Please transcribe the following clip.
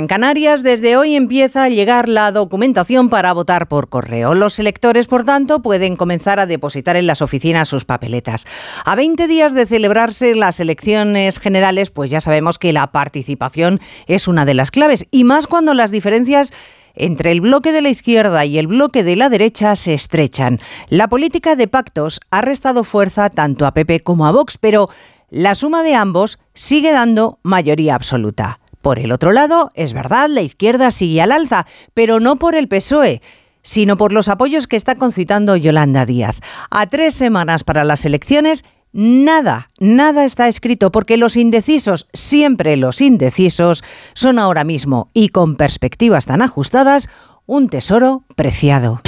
En Canarias, desde hoy empieza a llegar la documentación para votar por correo. Los electores, por tanto, pueden comenzar a depositar en las oficinas sus papeletas. A 20 días de celebrarse las elecciones generales, pues ya sabemos que la participación es una de las claves, y más cuando las diferencias entre el bloque de la izquierda y el bloque de la derecha se estrechan. La política de pactos ha restado fuerza tanto a PP como a Vox, pero la suma de ambos sigue dando mayoría absoluta. Por el otro lado, es verdad, la izquierda sigue al alza, pero no por el PSOE sino por los apoyos que está concitando Yolanda Díaz. A tres semanas para las elecciones, nada, nada está escrito, porque los indecisos, siempre los indecisos, son ahora mismo, y con perspectivas tan ajustadas, un tesoro preciado.